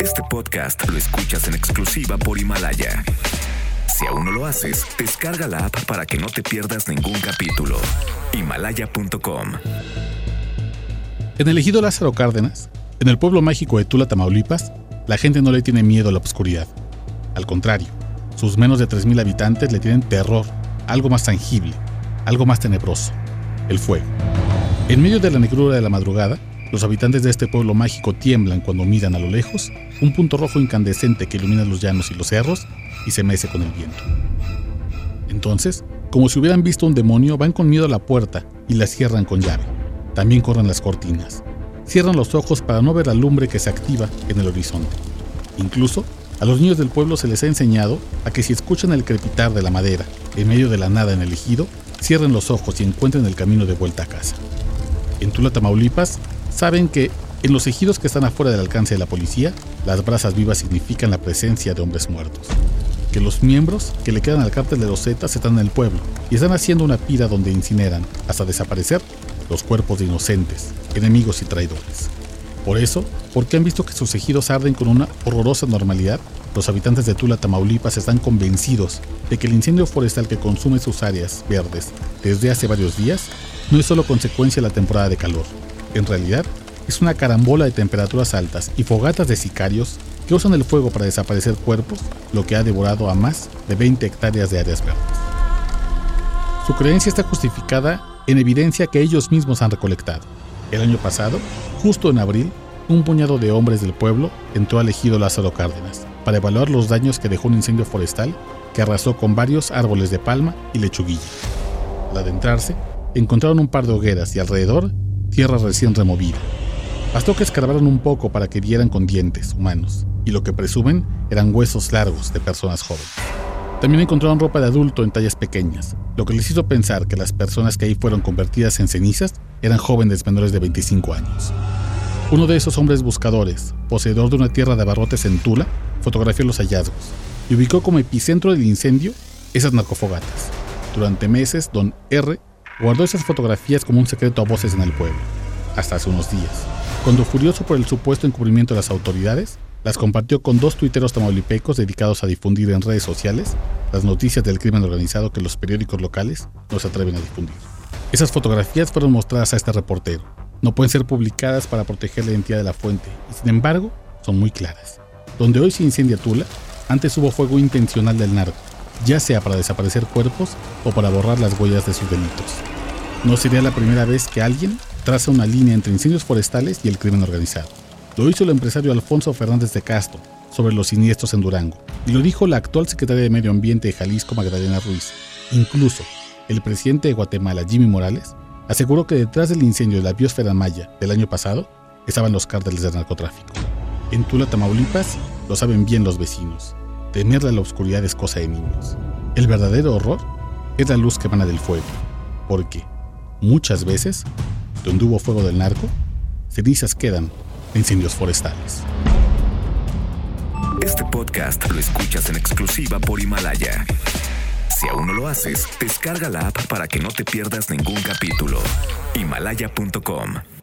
Este podcast lo escuchas en exclusiva por Himalaya. Si aún no lo haces, descarga la app para que no te pierdas ningún capítulo. Himalaya.com. En el ejido Lázaro Cárdenas, en el pueblo mágico de Tula, Tamaulipas, la gente no le tiene miedo a la oscuridad. Al contrario, sus menos de 3.000 habitantes le tienen terror, algo más tangible, algo más tenebroso, el fuego. En medio de la negrura de la madrugada, los habitantes de este pueblo mágico tiemblan cuando miran a lo lejos un punto rojo incandescente que ilumina los llanos y los cerros y se mece con el viento. Entonces, como si hubieran visto un demonio, van con miedo a la puerta y la cierran con llave. También corren las cortinas. Cierran los ojos para no ver la lumbre que se activa en el horizonte. Incluso, a los niños del pueblo se les ha enseñado a que si escuchan el crepitar de la madera en medio de la nada en el ejido, cierren los ojos y encuentren el camino de vuelta a casa. En Tula, Tamaulipas, saben que en los ejidos que están afuera del alcance de la policía, las brasas vivas significan la presencia de hombres muertos. Que los miembros que le quedan al cártel de los Zetas están en el pueblo y están haciendo una pira donde incineran, hasta desaparecer, los cuerpos de inocentes, enemigos y traidores. Por eso, porque han visto que sus ejidos arden con una horrorosa normalidad, los habitantes de Tula, Tamaulipas están convencidos de que el incendio forestal que consume sus áreas verdes desde hace varios días no es solo consecuencia de la temporada de calor, en realidad, es una carambola de temperaturas altas y fogatas de sicarios que usan el fuego para desaparecer cuerpos, lo que ha devorado a más de 20 hectáreas de áreas verdes. Su creencia está justificada en evidencia que ellos mismos han recolectado. El año pasado, justo en abril, un puñado de hombres del pueblo entró al ejido Lázaro Cárdenas para evaluar los daños que dejó un incendio forestal que arrasó con varios árboles de palma y lechuguilla. Al adentrarse, encontraron un par de hogueras y alrededor tierra recién removida. Bastó que escarbaran un poco para que dieran con dientes humanos, y lo que presumen eran huesos largos de personas jóvenes. También encontraron ropa de adulto en tallas pequeñas, lo que les hizo pensar que las personas que ahí fueron convertidas en cenizas eran jóvenes menores de 25 años. Uno de esos hombres buscadores, poseedor de una tierra de abarrotes en Tula, fotografió los hallazgos y ubicó como epicentro del incendio esas narcofogatas. Durante meses, don R Guardó esas fotografías como un secreto a voces en el pueblo, hasta hace unos días, cuando furioso por el supuesto encubrimiento de las autoridades, las compartió con dos tuiteros tamaulipecos dedicados a difundir en redes sociales las noticias del crimen organizado que los periódicos locales no se atreven a difundir. Esas fotografías fueron mostradas a este reportero. No pueden ser publicadas para proteger la identidad de la fuente y sin embargo son muy claras. Donde hoy se incendia Tula, antes hubo fuego intencional del narco ya sea para desaparecer cuerpos o para borrar las huellas de sus delitos. No sería la primera vez que alguien traza una línea entre incendios forestales y el crimen organizado. Lo hizo el empresario Alfonso Fernández de Castro sobre los siniestros en Durango, y lo dijo la actual secretaria de Medio Ambiente de Jalisco, Magdalena Ruiz. Incluso, el presidente de Guatemala, Jimmy Morales, aseguró que detrás del incendio de la biosfera maya del año pasado estaban los cárteles de narcotráfico. En Tula, Tamaulipas, lo saben bien los vecinos. Temerle a la oscuridad es cosa de niños. El verdadero horror es la luz que emana del fuego, porque muchas veces, donde hubo fuego del narco, cenizas quedan de incendios forestales. Este podcast lo escuchas en exclusiva por Himalaya. Si aún no lo haces, descarga la app para que no te pierdas ningún capítulo. Himalaya.com